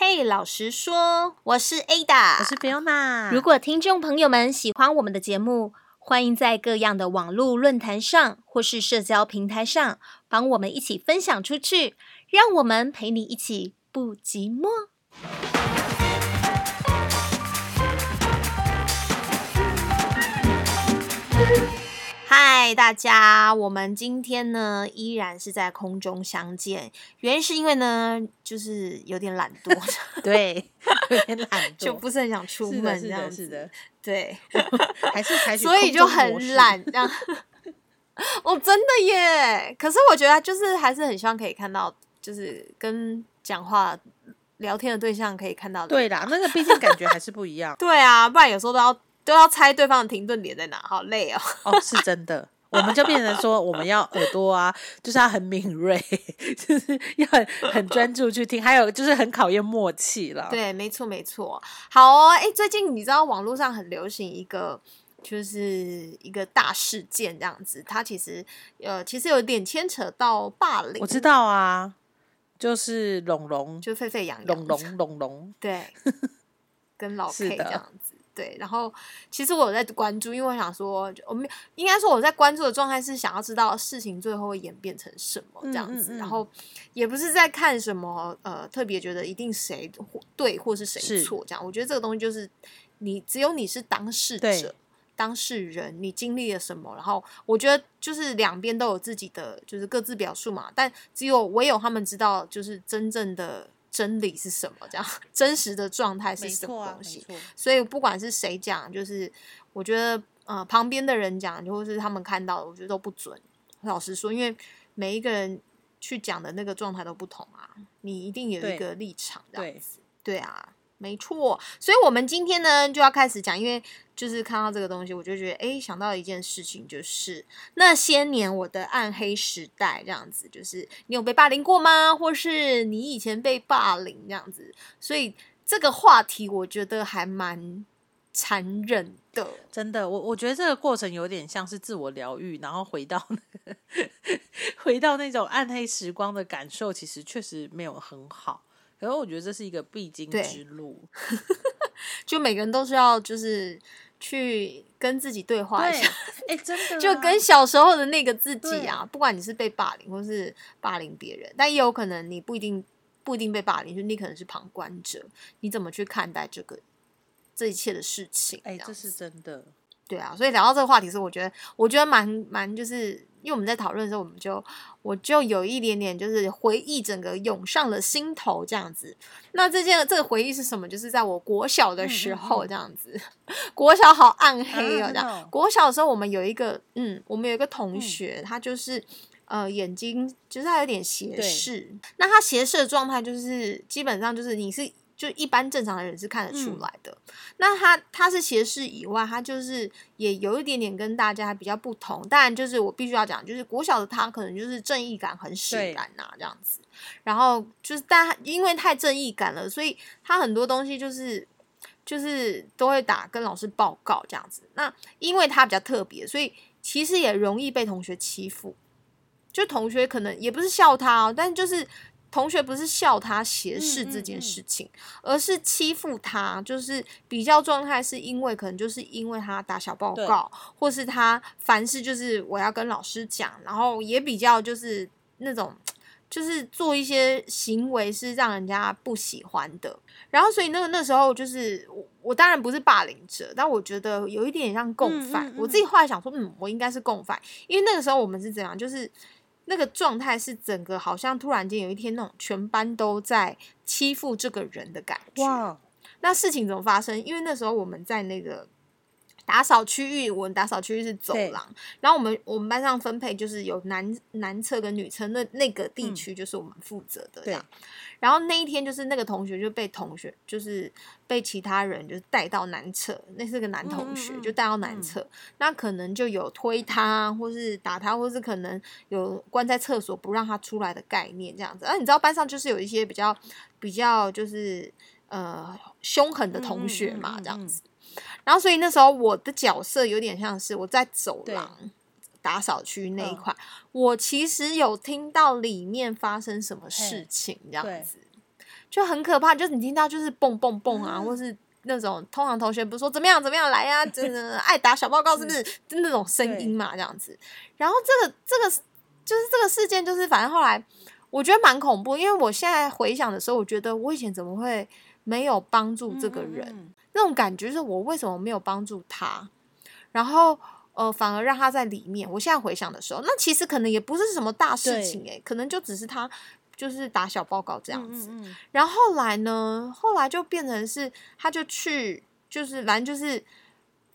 嘿，老实说，我是 Ada，我是 Fiona。如果听众朋友们喜欢我们的节目，欢迎在各样的网络论坛上或是社交平台上，帮我们一起分享出去，让我们陪你一起不寂寞。嗨，大家，我们今天呢依然是在空中相见，原因是因为呢，就是有点懒惰，对，有点懒惰，就不是很想出门这样子的，对，还是采取，所以就很懒这样。哦，真的耶！可是我觉得就是还是很希望可以看到，就是跟讲话聊天的对象可以看到。对啦，那个毕竟感觉还是不一样。对啊，不然有时候都要。都要猜对方的停顿点在哪，好累哦。哦，是真的，我们就变成说，我们要耳朵啊，就是要很敏锐，就是要很很专注去听，还有就是很考验默契了。对，没错，没错。好哦，哎，最近你知道网络上很流行一个，就是一个大事件这样子，它其实呃，其实有点牵扯到霸凌。我知道啊，就是龙龙，就沸沸扬扬，龙龙龙龙，对，跟老 K 这样子。对，然后其实我有在关注，因为我想说，我们应该说我在关注的状态是想要知道事情最后会演变成什么这样子，然后也不是在看什么呃特别觉得一定谁对或是谁错这样。我觉得这个东西就是你只有你是当事者、当事人，你经历了什么，然后我觉得就是两边都有自己的就是各自表述嘛，但只有唯有他们知道就是真正的。真理是什么？这样 真实的状态是什么东西？所以不管是谁讲，就是我觉得呃，旁边的人讲，或是他们看到的，我觉得都不准。老实说，因为每一个人去讲的那个状态都不同啊，你一定有一个立场这样子。对啊。没错，所以我们今天呢就要开始讲，因为就是看到这个东西，我就觉得哎，想到一件事情，就是那些年我的暗黑时代这样子，就是你有被霸凌过吗？或是你以前被霸凌这样子？所以这个话题我觉得还蛮残忍的，真的。我我觉得这个过程有点像是自我疗愈，然后回到 回到那种暗黑时光的感受，其实确实没有很好。可是我觉得这是一个必经之路，就每个人都是要就是去跟自己对话一下，哎，真的，就跟小时候的那个自己啊，不管你是被霸凌或是霸凌别人，但也有可能你不一定不一定被霸凌，就你可能是旁观者，你怎么去看待这个这一切的事情？哎，这是真的，对啊，所以聊到这个话题是，我觉得我觉得蛮蛮就是。因为我们在讨论的时候，我们就我就有一点点就是回忆，整个涌上了心头这样子。那这件这个回忆是什么？就是在我国小的时候这样子，国小好暗黑哦。这样，国小的时候我们有一个嗯，我们有一个同学，他就是呃眼睛就是他有点斜视。那他斜视的状态就是基本上就是你是。就一般正常的人是看得出来的。那他他是斜视以外，他就是也有一点点跟大家比较不同。当然，就是我必须要讲，就是国小的他可能就是正义感很使然呐，这样子。然后就是，但因为太正义感了，所以他很多东西就是就是都会打跟老师报告这样子。那因为他比较特别，所以其实也容易被同学欺负。就同学可能也不是笑他哦，但就是。同学不是笑他斜视这件事情，而是欺负他，就是比较状态，是因为可能就是因为他打小报告，或是他凡事就是我要跟老师讲，然后也比较就是那种 就是做一些行为是让人家不喜欢的，然后所以那个那时候就是我我当然不是霸凌者，但我觉得有一点像共犯，我自己后来想说，嗯，我应该是共犯，因为那个时候我们是怎样，就是。那个状态是整个好像突然间有一天那种全班都在欺负这个人的感觉。那事情怎么发生？因为那时候我们在那个打扫区域，我们打扫区域是走廊，然后我们我们班上分配就是有男男厕跟女厕，那那个地区就是我们负责的这样。然后那一天就是那个同学就被同学就是被其他人就带到男厕，那是个男同学就带到男厕，那可能就有推他或是打他，或是可能有关在厕所不让他出来的概念这样子。那你知道班上就是有一些比较比较就是呃凶狠的同学嘛这样子。然后所以那时候我的角色有点像是我在走廊。打扫区那一块，我其实有听到里面发生什么事情，这样子，就很可怕，就是你听到就是蹦蹦蹦啊，或是那种通常同学不是说怎么样怎么样来呀，真的爱打小报告是不是？就那种声音嘛，这样子。然后这个这个就是这个事件，就是反正后来我觉得蛮恐怖，因为我现在回想的时候，我觉得我以前怎么会没有帮助这个人？那种感觉是我为什么没有帮助他？然后呃，反而让他在里面。我现在回想的时候，那其实可能也不是什么大事情诶，可能就只是他。就是打小报告这样子，然后后来呢？后来就变成是，他就去，就是反正就是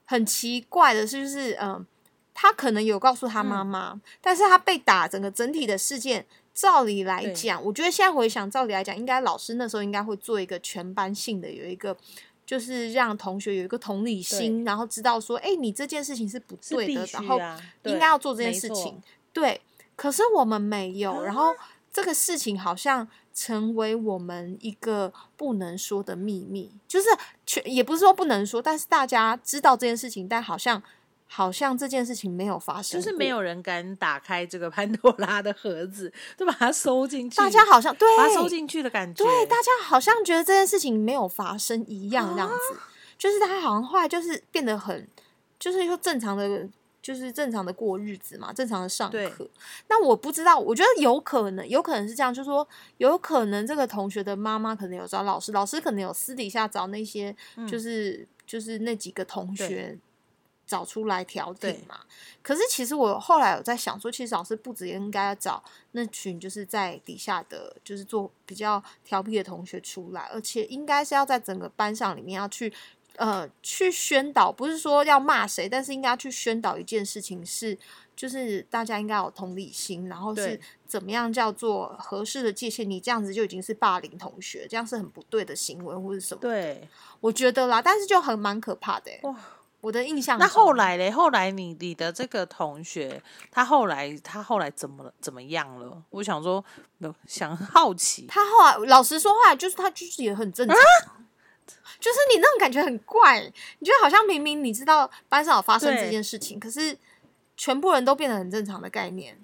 很奇怪的是，就是嗯，他可能有告诉他妈妈，但是他被打整个整体的事件，照理来讲，我觉得现在回想，照理来讲，应该老师那时候应该会做一个全班性的，有一个就是让同学有一个同理心，然后知道说，哎，你这件事情是不对的，然后应该要做这件事情，对。可是我们没有，然后。这个事情好像成为我们一个不能说的秘密，就是全也不是说不能说，但是大家知道这件事情，但好像好像这件事情没有发生，就是没有人敢打开这个 潘多拉的盒子，就把它收进去。大家好像对把它收进去的感觉，对大家好像觉得这件事情没有发生一样，这样子，就是他好像后来就是变得很，就是说正常的。就是正常的过日子嘛，正常的上课。那我不知道，我觉得有可能，有可能是这样，就是说，有可能这个同学的妈妈可能有找老师，老师可能有私底下找那些，就是就是那几个同学找出来调停嘛。可是其实我后来有在想说，其实老师不止应该找那群就是在底下的，就是做比较调皮的同学出来，而且应该是要在整个班上里面要去。呃，去宣导不是说要骂谁，但是应该去宣导一件事情，是就是大家应该有同理心，然后是怎么样叫做合适的界限？你这样子就已经是霸凌同学，这样是很不对的行为，或者什么？对，我觉得啦，但是就很蛮可怕的。哇，我的印象。那后来嘞？后来你你的这个同学，他后来他后来怎么了怎么样了？我想说，想好奇。他后来老实说话，就是他就是也很正常。就是你那种感觉很怪，你觉得好像明明你知道班上有发生这件事情，可是全部人都变得很正常的概念，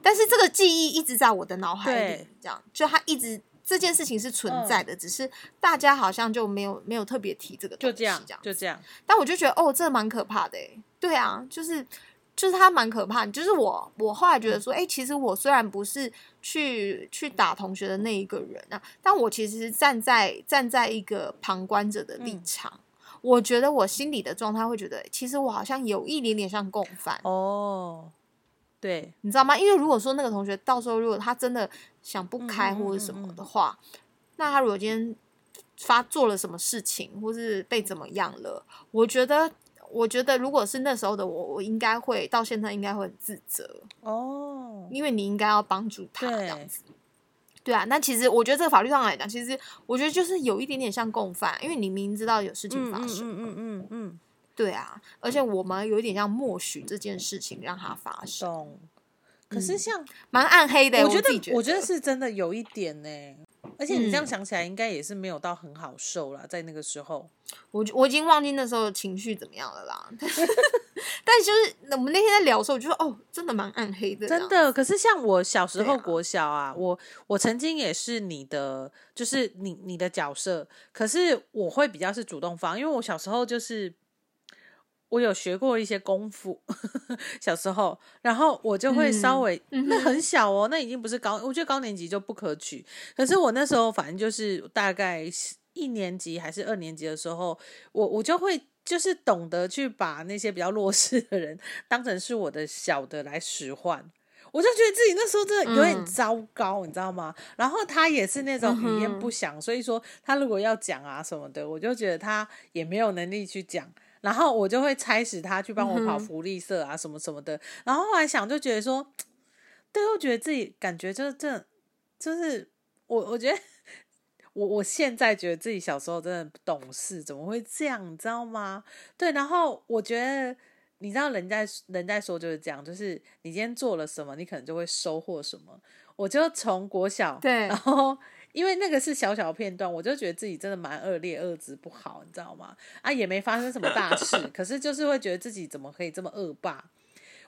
但是这个记忆一直在我的脑海里，这样就他一直这件事情是存在的，只是大家好像就没有没有特别提这个，就这样，就这样。但我就觉得哦，这蛮可怕的，对啊，就是。就是他蛮可怕，就是我我后来觉得说，哎，其实我虽然不是去去打同学的那一个人啊，但我其实站在站在一个旁观者的立场，我觉得我心里的状态会觉得，其实我好像有一点点像共犯。哦，对，你知道吗？因为如果说那个同学到时候如果他真的想不开或者什么的话，那他如果今天发做了什么事情，或是被怎么样了，我觉得。我觉得，如果是那时候的我，我应该会到现在应该会很自责哦，因为你应该要帮助他这样子。对啊，那其实我觉得这个法律上来讲，其实我觉得就是有一点点像共犯，因为你明知道有事情发生，嗯嗯嗯嗯，对啊，而且我们有一点像默许这件事情让它发生。可是像蛮暗黑的，我觉得我觉得是真的有一点呢。而且你这样想起来，应该也是没有到很好受啦，在那个时候，我我已经忘记那时候情绪怎么样了啦。但 就是我们那天在聊的时候，我就说哦，真的蛮暗黑的。真的，可是像我小时候国小啊，我我曾经也是你的，就是你你的角色，可是我会比较是主动方，因为我小时候就是。我有学过一些功夫，小时候，然后我就会稍微，那很小哦，那已经不是高，我觉得高年级就不可取。可是我那时候反正就是大概一年级还是二年级的时候，我我就会就是懂得去把那些比较弱势的人当成是我的小的来使唤，我就觉得自己那时候真的有点糟糕，你知道吗？然后他也是那种语言不详，所以说他如果要讲啊什么的，我就觉得他也没有能力去讲。然后我就会差使他去帮我跑福利社啊，什么什么的。然后后来想，就觉得说，对，又觉得自己感觉就是这，就是我，我觉得我我现在觉得自己小时候真的不懂事，怎么会这样，你知道吗？对，然后我觉得，你知道，人在人在说就是这样，就是你今天做了什么，你可能就会收获什么。我就从国小，对，然后。因为那个是小小片段，我就觉得自己真的蛮恶劣、恶质不好，你知道吗？啊，也没发生什么大事，可是就是会觉得自己怎么可以这么恶霸？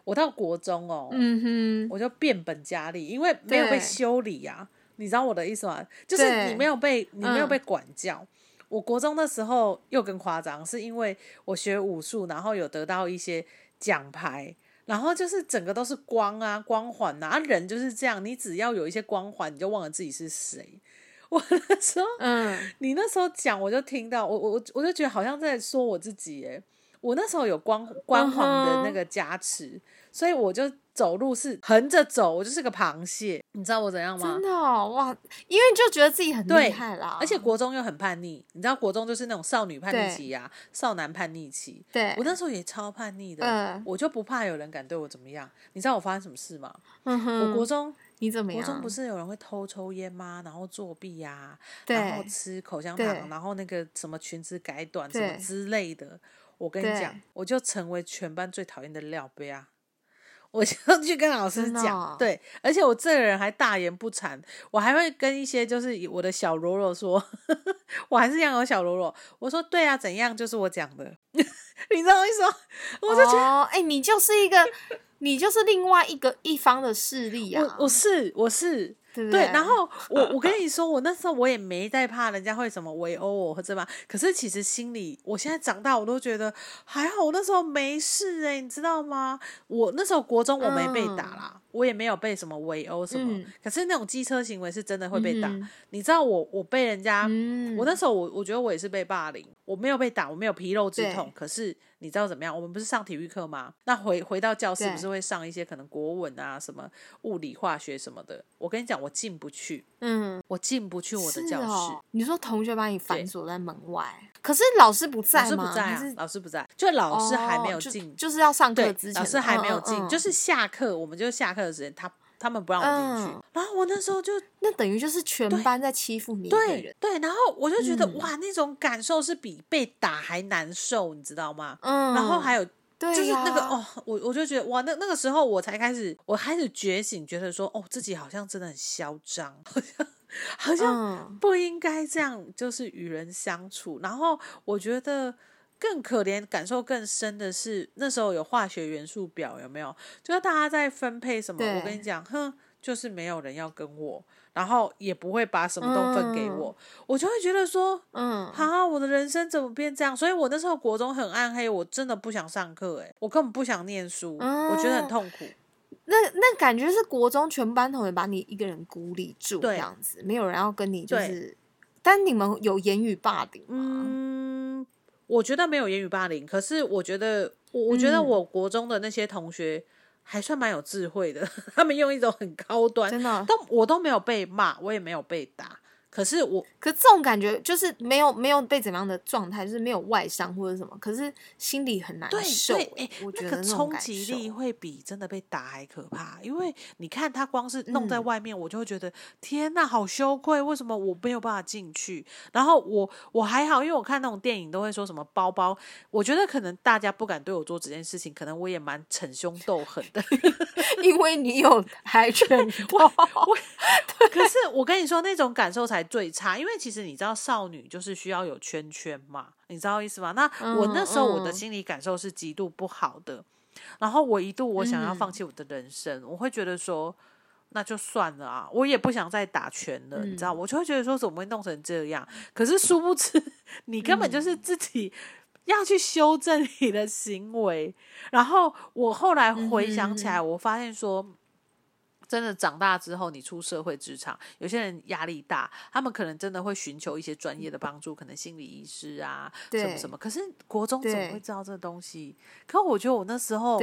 我到国中哦，嗯哼，我就变本加厉，因为没有被修理呀，你知道我的意思吗？就是你没有被你没有被管教。我国中的时候又更夸张，是因为我学武术，然后有得到一些奖牌，然后就是整个都是光啊光环啊，人就是这样，你只要有一些光环，你就忘了自己是谁。我那时候，嗯，你那时候讲，我就听到，我我我就觉得好像在说我自己，哎，我那时候有光光环的那个加持，所以我就。走路是横着走，我就是个螃蟹，你知道我怎样吗？真的哇，因为就觉得自己很厉害啦，而且国中又很叛逆，你知道国中就是那种少女叛逆期呀，少男叛逆期。对，我那时候也超叛逆的，我就不怕有人敢对我怎么样。你知道我发生什么事吗？我国中你怎么样？国中不是有人会偷抽烟吗？然后作弊呀，然后吃口香糖，然后那个什么裙子改短什么之类的。我跟你讲，我就成为全班最讨厌的料杯啊。我就去跟老师讲，对，而且我这个人还大言不惭，我还会跟一些就是我的小喽啰说，我还是养有小喽啰。我说对啊，怎样就是我讲的，你知道我意思吗？我就觉得，哎，你就是一个，你就是另外一个一方的势力啊。我我是我是。对，然后 我我跟你说，我那时候我也没在怕人家会什么围殴我或者嘛，可是其实心里，我现在长大我都觉得还好，我那时候没事哎，你知道吗？我那时候国中我没被打啦，我也没有被什么围殴什么，可是那种机车行为是真的会被打。你知道我我被人家，我那时候我我觉得我也是被霸凌，我没有被打，我没有皮肉之痛，可是。你知道怎么样？我们不是上体育课吗？那回回到教室不是会上一些可能国文啊、什么物理、化学什么的？我跟你讲，我进不去。嗯，我进不去我的教室。你说同学把你反锁在门外，可是老师不在吗？老师不在啊，老师不在，就老师还没有进，就是要上课之前，老师还没有进，就是下课，我们就下课的时间，他。他们不让我进去，然后我那时候就那等于就是全班在欺负你对对，然后我就觉得哇，那种感受是比被打还难受，你知道吗？嗯，然后还有就是那个哦，我我就觉得哇，那那个时候我才开始，我开始觉醒，觉得说哦，自己好像真的很嚣张，好像好像不应该这样，就是与人相处。然后我觉得。更可怜、感受更深的是，那时候有化学元素表，有没有？就是大家在分配什么？我跟你讲，哼，就是没有人要跟我，然后也不会把什么都分给我，我就会觉得说，嗯，啊，我的人生怎么变这样？所以我那时候国中很暗黑，我真的不想上课，哎，我根本不想念书，我觉得很痛苦。那那感觉是国中全班同学把你一个人孤立住，这样子，没有人要跟你，就是，但你们有言语霸凌吗？我觉得没有言语霸凌，可是我觉得，我我觉得我国中的那些同学还算蛮有智慧的，他们用一种很高端，真的，都我都没有被骂，我也没有被打。可是我，可这种感觉就是没有没有被怎么样的状态，就是没有外伤或者什么，可是心里很难受。哎，我觉得那个冲击力会比真的被打还可怕。因为你看他光是弄在外面，我就会觉得天呐，好羞愧！为什么我没有办法进去？然后我我还好，因为我看那种电影都会说什么包包，我觉得可能大家不敢对我做这件事情，可能我也蛮逞凶斗狠的，因为你有跆拳道。可是我跟你说，那种感受才。最差，因为其实你知道，少女就是需要有圈圈嘛，你知道意思吗？那我那时候我的心理感受是极度不好的，然后我一度我想要放弃我的人生，我会觉得说那就算了啊，我也不想再打拳了，你知道，我就会觉得说怎么会弄成这样？可是殊不知，你根本就是自己要去修正你的行为。然后我后来回想起来，我发现说。真的长大之后，你出社会职场，有些人压力大，他们可能真的会寻求一些专业的帮助，可能心理医师啊，什么什么。可是国中怎么会知道这个东西？可我觉得我那时候，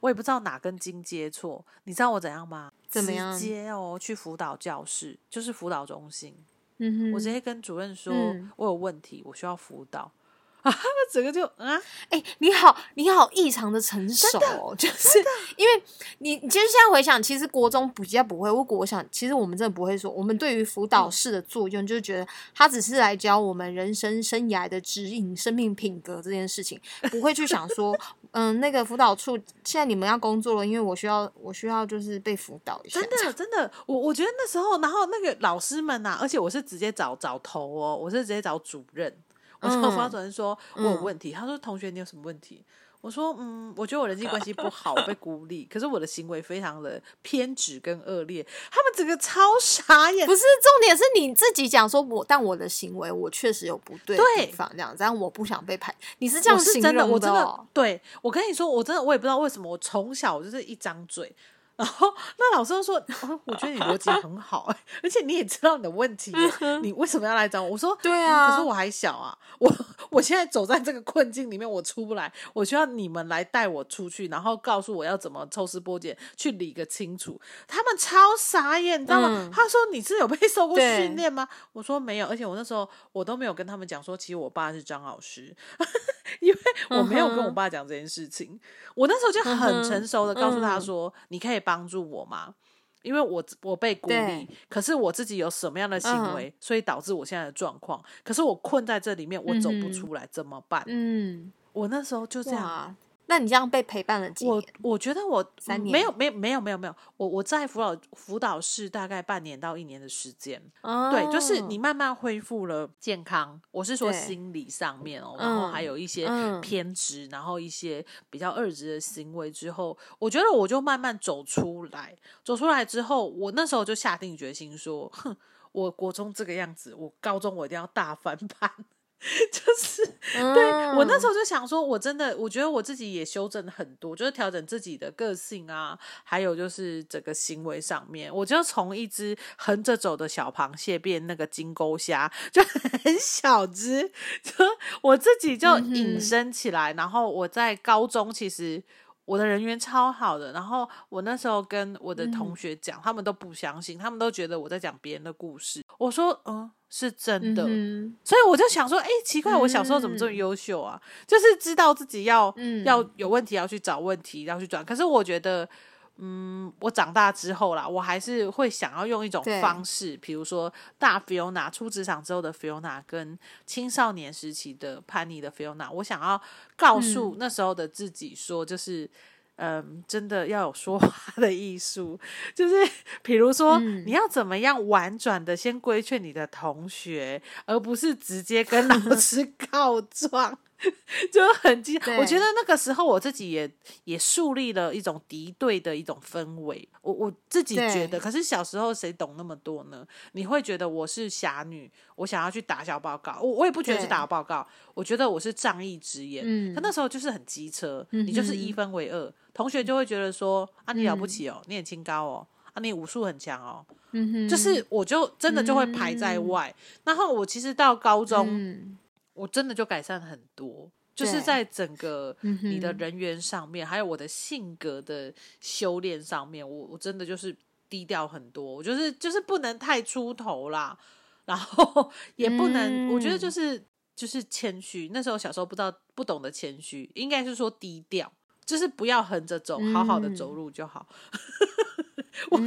我也不知道哪根筋接错。你知道我怎样吗？怎么样？直接哦，去辅导教室，就是辅导中心。嗯哼，我直接跟主任说，我有问题，我需要辅导。啊，整个就啊，哎，你好，你好，异常的成熟，就是因为你，其实现在回想，其实国中比较不会，我国想，其实我们真的不会说，我们对于辅导室的作用，就是觉得他只是来教我们人生生涯的指引、生命品格这件事情，不会去想说，嗯，那个辅导处现在你们要工作了，因为我需要，我需要就是被辅导一下。真的，真的，我我觉得那时候，然后那个老师们呐，而且我是直接找找头哦，我是直接找主任。我说辅导主任说我有问题，他说同学你有什么问题？我说，嗯，我觉得我人际关系不好，我被 孤立，可是我的行为非常的偏执跟恶劣，他们整个超傻眼。不是重点是你自己讲说我，但我的行为我确实有不对的地方，这样，这样我不想被排。你是这样形容的？我真的，对我跟你说，我真的我也不知道为什么，我从小就是一张嘴。然后那老师就说：“我觉得你逻辑很好，而且你也知道你的问题，你为什么要来找我？”我说：“对啊，可是我还小啊，我我现在走在这个困境里面，我出不来，我需要你们来带我出去，然后告诉我要怎么抽丝剥茧去理个清楚。”他们超傻眼，你知道吗？他说：“你是有被受过训练吗？”我说：“没有，而且我那时候我都没有跟他们讲说，其实我爸是张老师。”因为 我没有跟我爸讲这件事情，我那时候就很成熟的告诉他说：“你可以帮助我吗？因为我我被孤立，可是我自己有什么样的行为，所以导致我现在的状况。可是我困在这里面，我走不出来，怎么办？”嗯，我那时候就这样。那你这样被陪伴了几年？我我觉得我三年没有没没有没有没有，我我在辅导辅导室大概半年到一年的时间。对，就是你慢慢恢复了健康。我是说心理上面哦，然后还有一些偏执，然后一些比较二职的行为之后，我觉得我就慢慢走出来。走出来之后，我那时候就下定决心说：，哼，我国中这个样子，我高中我一定要大翻盘。就是，对我那时候就想说，我真的，我觉得我自己也修正很多，就是调整自己的个性啊，还有就是整个行为上面，我就从一只横着走的小螃蟹变那个金钩虾，就很小只，就我自己就隐身起来。然后我在高中其实我的人缘超好的，然后我那时候跟我的同学讲，他们都不相信，他们都觉得我在讲别人的故事。我说，嗯。是真的，所以我就想说，哎，奇怪，我小时候怎么这么优秀啊？就是知道自己要要有问题，要去找问题，要去转。可是我觉得，嗯，我长大之后啦，我还是会想要用一种方式，比如说大 Fiona 出职场之后的 Fiona，跟青少年时期的叛逆的 Fiona，我想要告诉那时候的自己说，就是。嗯，真的要有说话的艺术，就是比如说，你要怎么样婉转的先规劝你的同学，而不是直接跟老 师告状。就很激，我觉得那个时候我自己也也树立了一种敌对的一种氛围。我我自己觉得，可是小时候谁懂那么多呢？你会觉得我是侠女，我想要去打小报告，我我也不觉得是打报告，我觉得我是仗义直言。嗯，他那时候就是很机车，你就是一分为二，同学就会觉得说啊你了不起哦，你很清高哦，啊你武术很强哦，就是我就真的就会排在外。然后我其实到高中。我真的就改善很多，就是在整个你的人缘上面，还有我的性格的修炼上面，我我真的就是低调很多。我就是就是不能太出头啦，然后 也不能，我觉得就是就是谦虚。那时候小时候不知道不懂得谦虚，应该是说低调，就是不要横着走，好好的走路就好。我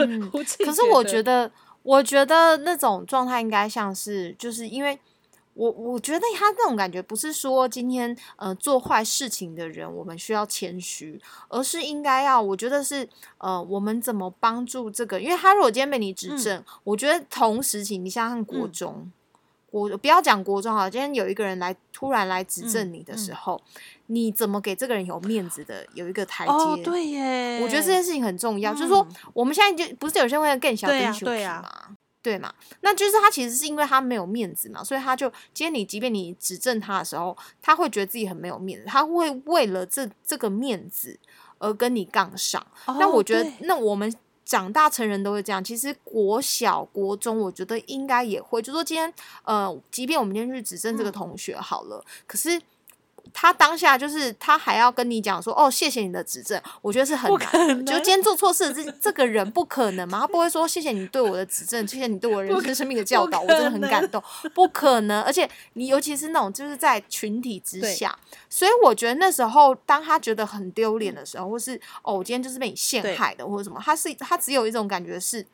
可是我觉得，我觉得那种状态应该像是，就是因为。我我觉得他那种感觉不是说今天呃做坏事情的人我们需要谦虚，而是应该要我觉得是呃我们怎么帮助这个，因为他如果今天被你指正，我觉得同时期你像国中，国不要讲国中啊，今天有一个人来突然来指正你的时候，你怎么给这个人有面子的有一个台阶？对耶，我觉得这件事情很重要，就是说我们现在就不是有些人会更小低俗吗？对嘛？那就是他其实是因为他没有面子嘛，所以他就今天你即便你指正他的时候，他会觉得自己很没有面子，他会为了这这个面子而跟你杠上。那我觉得，那我们长大成人都会这样。其实国小、国中，我觉得应该也会。就说今天，呃，即便我们今天去指正这个同学好了，可是。他当下就是他还要跟你讲说哦，谢谢你的指正，我觉得是很难。就今天做错事，这这个人不可能嘛？他不会说谢谢你对我的指正，谢谢你对我人生生命的教导，我真的很感动。不可能，而且你尤其是那种就是在群体之下，所以我觉得那时候当他觉得很丢脸的时候，或是哦，我今天就是被你陷害的，或者什么，他是他只有一种感觉是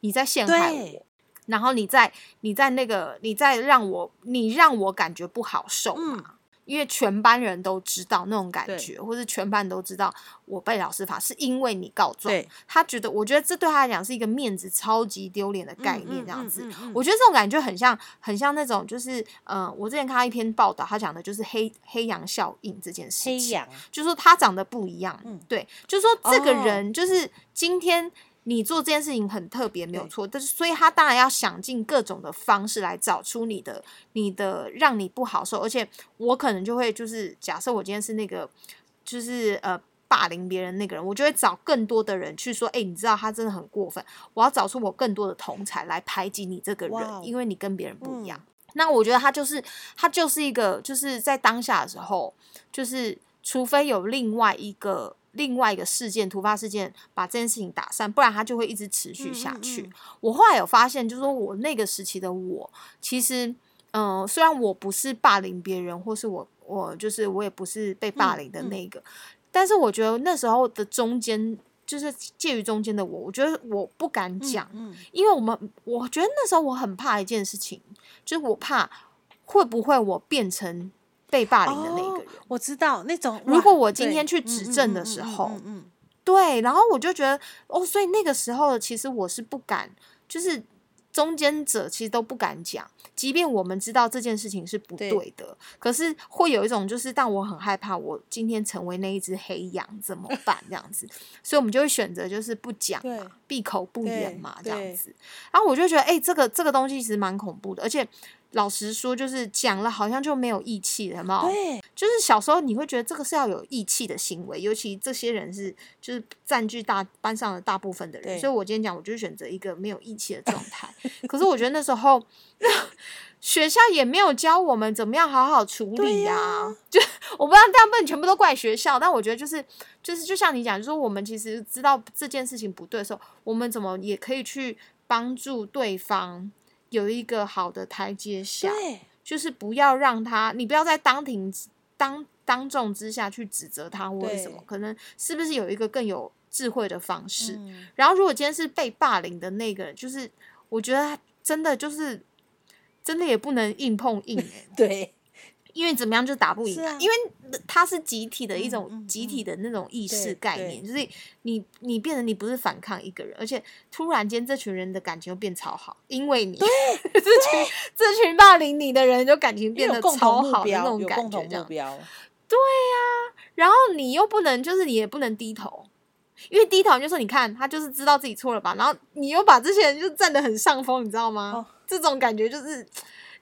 你在陷害我，然后你在你在那个你在让我你让我感觉不好受嘛。因为全班人都知道那种感觉，或是全班人都知道我被老师罚是因为你告状。他觉得，我觉得这对他来讲是一个面子超级丢脸的概念，这样子。我觉得这种感觉很像，很像那种，就是嗯，我之前看到一篇报道，他讲的就是黑黑羊效应这件事情。黑羊，就说他长得不一样。嗯，对，就是说这个人就是今天。你做这件事情很特别，没有错，但是所以他当然要想尽各种的方式来找出你的、你的让你不好受，而且我可能就会就是假设我今天是那个就是呃霸凌别人那个人，我就会找更多的人去说，哎，你知道他真的很过分，我要找出我更多的同才来排挤你这个人，因为你跟别人不一样。那我觉得他就是他就是一个就是在当下的时候，就是除非有另外一个。另外一个事件，突发事件把这件事情打散，不然它就会一直持续下去。我后来有发现，就是说我那个时期的我，其实，嗯，虽然我不是霸凌别人，或是我我就是我也不是被霸凌的那个，但是我觉得那时候的中间，就是介于中间的我，我觉得我不敢讲，因为我们我觉得那时候我很怕一件事情，就是我怕会不会我变成。被霸凌的那个人，我知道那种。如果我今天去指证的时候，嗯，对，然后我就觉得，哦，所以那个时候其实我是不敢，就是中间者其实都不敢讲，即便我们知道这件事情是不对的，可是会有一种就是，但我很害怕，我今天成为那一只黑羊怎么 办？这样子，所以我们就会选择就是不讲，闭口不言嘛，这样子。然后我就觉得，哎，这个这个东西其实蛮恐怖的，而且。老实说，就是讲了好像就没有义气了嘛。对，就是小时候你会觉得这个是要有义气的行为，尤其这些人是就是占据大班上的大部分的人。所以我今天讲，我就选择一个没有义气的状态。可是我觉得那时候 学校也没有教我们怎么样好好处理呀。就我不知道大部分全部都怪学校，但我觉得就是就是就像你讲，就是我们其实知道这件事情不对的时候，我们怎么也可以去帮助对方。有一个好的台阶下，就是不要让他，你不要在当庭当当众之下去指责他或者什么，可能是不是有一个更有智慧的方式？然后，如果今天是被霸凌的那个人，就是我觉得他真的就是真的也不能硬碰硬哎，对。因为怎么样就打不赢，因为它是集体的一种集体的那种意识概念，就是你你变成你不是反抗一个人，而且突然间这群人的感情又变超好，因为你 这群这群霸凌你的人就感情变得超好的那种感觉，这样对呀，然后你又不能就是你也不能低头，因为低头就说你看他就是知道自己错了吧，然后你又把这些人就占得很上风，你知道吗？这种感觉就是。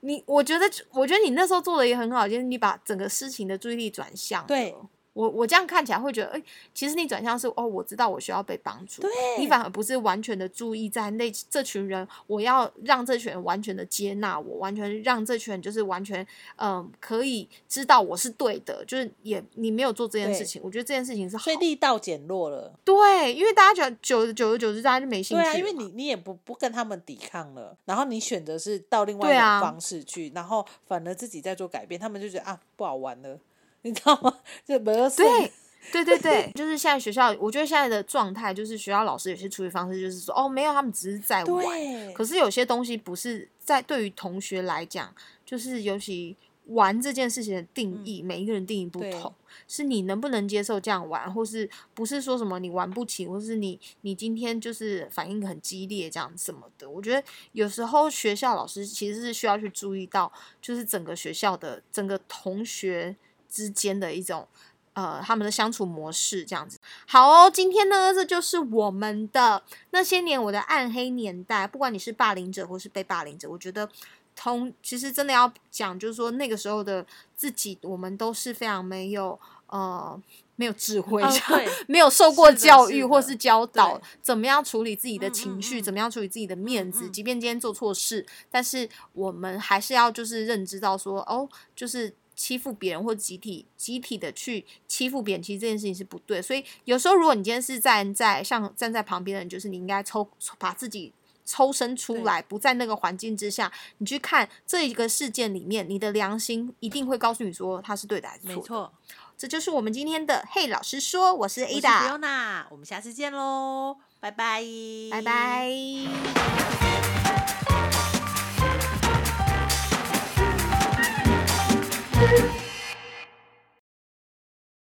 你我觉得，我觉得你那时候做的也很好，就是你把整个事情的注意力转向。对。我我这样看起来会觉得，哎，其实你转向是哦，我知道我需要被帮助。对，你反而不是完全的注意在那这群人，我要让这群人完全的接纳我，完全让这群人就是完全嗯可以知道我是对的，就是也你没有做这件事情，我觉得这件事情是好所以力道减弱了。对，因为大家觉得久久而久之大家就没兴趣。对啊，因为你你也不不跟他们抵抗了，然后你选择是到另外一种方式去，然后反而自己在做改变，他们就觉得啊不好玩了。你知道吗？这没有对，对对对，就是现在学校，我觉得现在的状态就是学校老师有些处理方式就是说，哦，没有，他们只是在玩。可是有些东西不是在对于同学来讲，就是尤其玩这件事情的定义，每一个人定义不同，是你能不能接受这样玩，或是不是说什么你玩不起，或是你你今天就是反应很激烈这样什么的。我觉得有时候学校老师其实是需要去注意到，就是整个学校的整个同学。之间的一种，呃，他们的相处模式这样子。好哦，今天呢，这就是我们的那些年我的暗黑年代。不管你是霸凌者或是被霸凌者，我觉得通其实真的要讲，就是说那个时候的自己，我们都是非常没有呃没有智慧，没有受过教育或是教导怎么样处理自己的情绪，怎么样处理自己的面子。即便今天做错事，但是我们还是要就是认知到说，哦，就是。欺负别人或集体集体的去欺负别人，其实这件事情是不对。所以有时候，如果你今天是站在像站在旁边的人，就是你应该抽把自己抽身出来，不在那个环境之下，你去看这一个事件里面，你的良心一定会告诉你说他是对的还是错。没错，这就是我们今天的嘿老师说，我是 Ada，我们下次见喽，拜拜，拜拜。